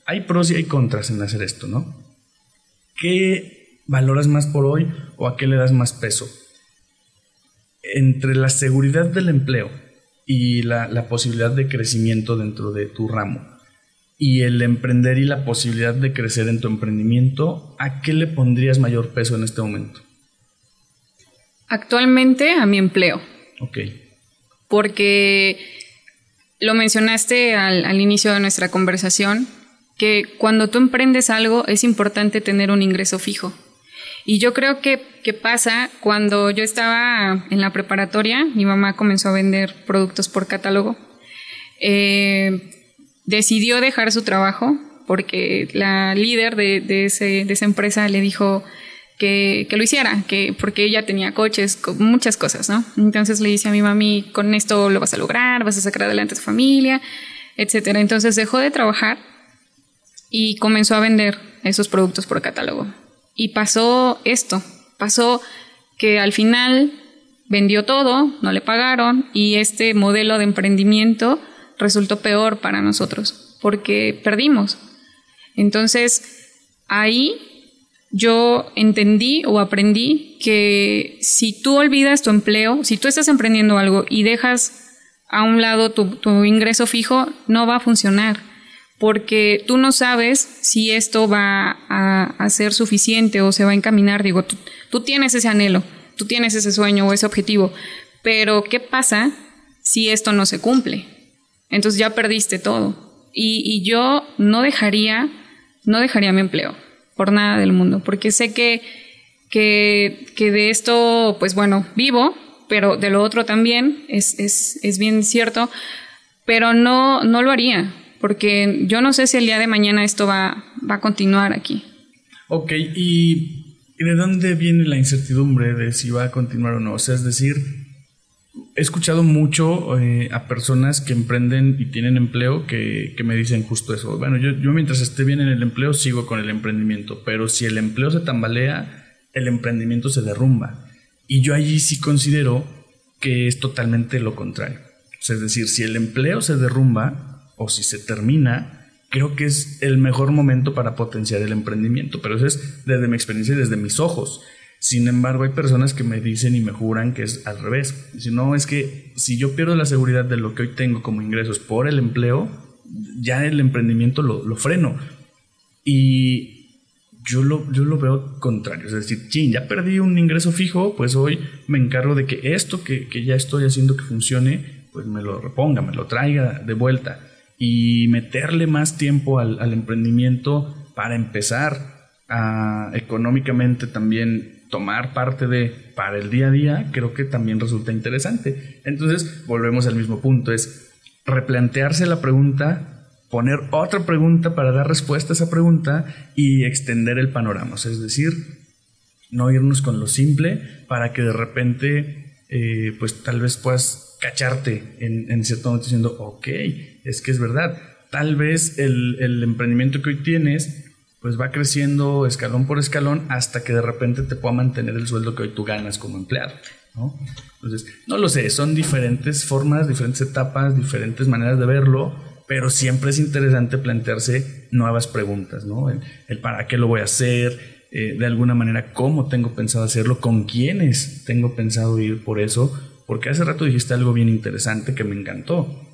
hay pros y hay contras en hacer esto, ¿no? ¿Qué valoras más por hoy o a qué le das más peso? Entre la seguridad del empleo y la, posibilidad de crecimiento dentro de tu ramo y el emprender y la posibilidad de crecer en tu emprendimiento, ¿a qué le pondrías mayor peso en este momento?
Actualmente a mi empleo.
Ok.
Porque lo mencionaste al, al inicio de nuestra conversación, que cuando tú emprendes algo es importante tener un ingreso fijo. Y yo creo que, pasa cuando yo estaba en la preparatoria, mi mamá comenzó a vender productos por catálogo. Eh, decidió dejar su trabajo porque la líder de, esa empresa le dijo que, lo hiciera, que, porque ella tenía coches, muchas cosas, ¿no? Entonces le dice a mi mami, con esto lo vas a lograr, vas a sacar adelante a tu familia, etc. Entonces dejó de trabajar y comenzó a vender esos productos por catálogo. Y pasó esto, pasó que al final vendió todo, no le pagaron y este modelo de emprendimiento resultó peor para nosotros porque perdimos. Entonces, ahí yo entendí o aprendí que si tú olvidas tu empleo, si tú estás emprendiendo algo y dejas a un lado tu, ingreso fijo, no va a funcionar, porque tú no sabes si esto va a, ser suficiente o se va a encaminar. Digo, tú tienes ese anhelo, tú tienes ese sueño o ese objetivo, pero ¿qué pasa si esto no se cumple? Entonces ya perdiste todo. Y, yo no dejaría, no dejaría mi empleo por nada del mundo, porque sé que, que, de esto, pues bueno, vivo, pero de lo otro también es, es, es bien cierto, pero no, no lo haría, porque yo no sé si el día de mañana esto va, va a continuar aquí.
Ok, y de dónde viene la incertidumbre de si va a continuar o no? O sea, es decir, he escuchado mucho eh, a personas que emprenden y tienen empleo que, que me dicen justo eso. Bueno, yo, yo, mientras esté bien en el empleo sigo con el emprendimiento, pero si el empleo se tambalea, el emprendimiento se derrumba. Y yo allí sí considero que es totalmente lo contrario. es decir, si el empleo se derrumba o si se termina, creo que es el mejor momento para potenciar el emprendimiento. Pero eso es desde mi experiencia y desde mis ojos. Sin embargo, hay personas que me dicen y me juran que es al revés. Si no, es que si yo pierdo la seguridad de lo que hoy tengo como ingresos por el empleo, ya el emprendimiento lo, freno. Y yo lo, yo lo veo contrario. Es decir, ya perdí un ingreso fijo, pues hoy me encargo de que esto que, ya estoy haciendo que funcione, pues me lo reponga, me lo traiga de vuelta. Y meterle más tiempo al, al emprendimiento para empezar a económicamente también tomar parte de para el día a día, creo que también resulta interesante. Entonces, volvemos al mismo punto, es replantearse la pregunta, poner otra pregunta para dar respuesta a esa pregunta y extender el panorama. es decir, no irnos con lo simple para que de repente, eh, pues tal vez puedas cacharte en, cierto momento diciendo, ok, es que es verdad, tal vez el, el emprendimiento que hoy tienes pues va creciendo escalón por escalón hasta que de repente te pueda mantener el sueldo que hoy tú ganas como empleado. ¿no? Entonces, no lo sé, son diferentes formas, diferentes etapas, diferentes maneras de verlo, pero siempre es interesante plantearse nuevas preguntas, ¿no? El, para qué lo voy a hacer, eh, de alguna manera cómo tengo pensado hacerlo, con quiénes tengo pensado ir por eso, porque hace rato dijiste algo bien interesante que me encantó.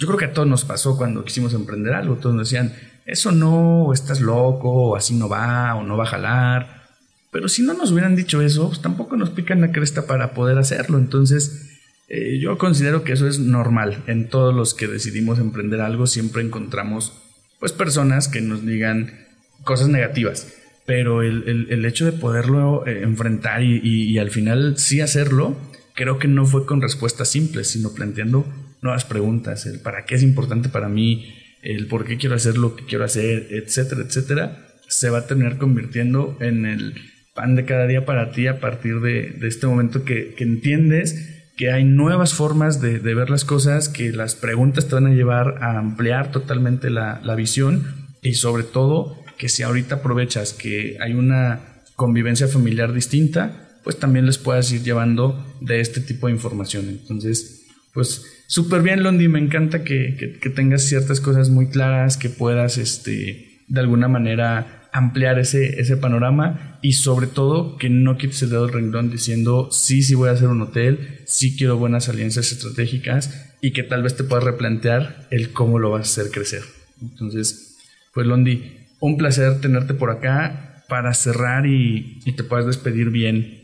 Yo creo que a todos nos pasó cuando quisimos emprender algo, todos nos decían, eso no, estás loco, o así no va, o no va a jalar. Pero si no nos hubieran dicho eso, pues tampoco nos pican la cresta para poder hacerlo. Entonces, eh, yo considero que eso es normal. En todos los que decidimos emprender algo, siempre encontramos pues personas que nos digan cosas negativas. Pero el, hecho de poderlo eh, enfrentar y, y al final sí hacerlo, creo que no fue con respuestas simples, sino planteando nuevas preguntas. El para qué es importante para mí, el por qué quiero hacer lo que quiero hacer, etcétera, etcétera, se va a terminar convirtiendo en el pan de cada día para ti a partir de, este momento que, entiendes que hay nuevas formas de, ver las cosas, que las preguntas te van a llevar a ampliar totalmente la, la visión y sobre todo que si ahorita aprovechas que hay una convivencia familiar distinta, pues también les puedas ir llevando de este tipo de información. Entonces, pues súper bien, Londi, me encanta que, tengas ciertas cosas muy claras, que puedas, este, de alguna manera ampliar ese, ese panorama y sobre todo que no quites el dedo del renglón diciendo sí, sí voy a hacer un hotel, sí quiero buenas alianzas estratégicas y que tal vez te puedas replantear el cómo lo vas a hacer crecer. Entonces, pues Londi, un placer tenerte por acá para cerrar y, y te puedas despedir bien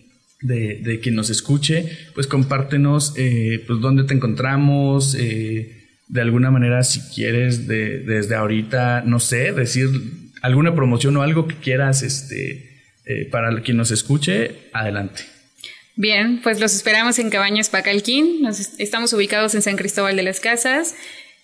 de, quien nos escuche, pues compártenos eh, pues dónde te encontramos, eh, de alguna manera si quieres desde ahorita, no sé, decir alguna promoción o algo que quieras este, eh, para quien nos escuche, adelante.
Bien, pues los esperamos en Cabañas Pacalquín, nos estamos ubicados en San Cristóbal de las Casas.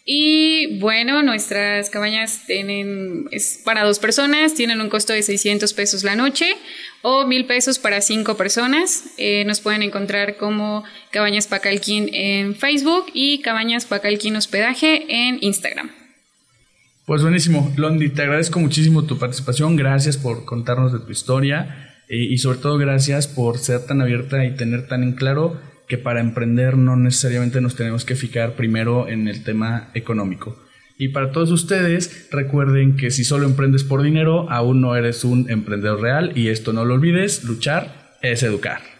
Y bueno, nuestras cabañas tienen, es para dos personas, tienen un costo de 600 pesos la noche o mil pesos para cinco personas. Eh, nos pueden encontrar como Cabañas Pacalquín en Facebook y Cabañas Pacalquín Hospedaje en Instagram.
Pues buenísimo, Londi, te agradezco muchísimo tu participación, gracias por contarnos de tu historia eh, y sobre todo gracias por ser tan abierta y tener tan en claro que para emprender no necesariamente nos tenemos que fijar primero en el tema económico. Y para todos ustedes, recuerden que si solo emprendes por dinero, aún no eres un emprendedor real y esto no lo olvides, luchar es educar.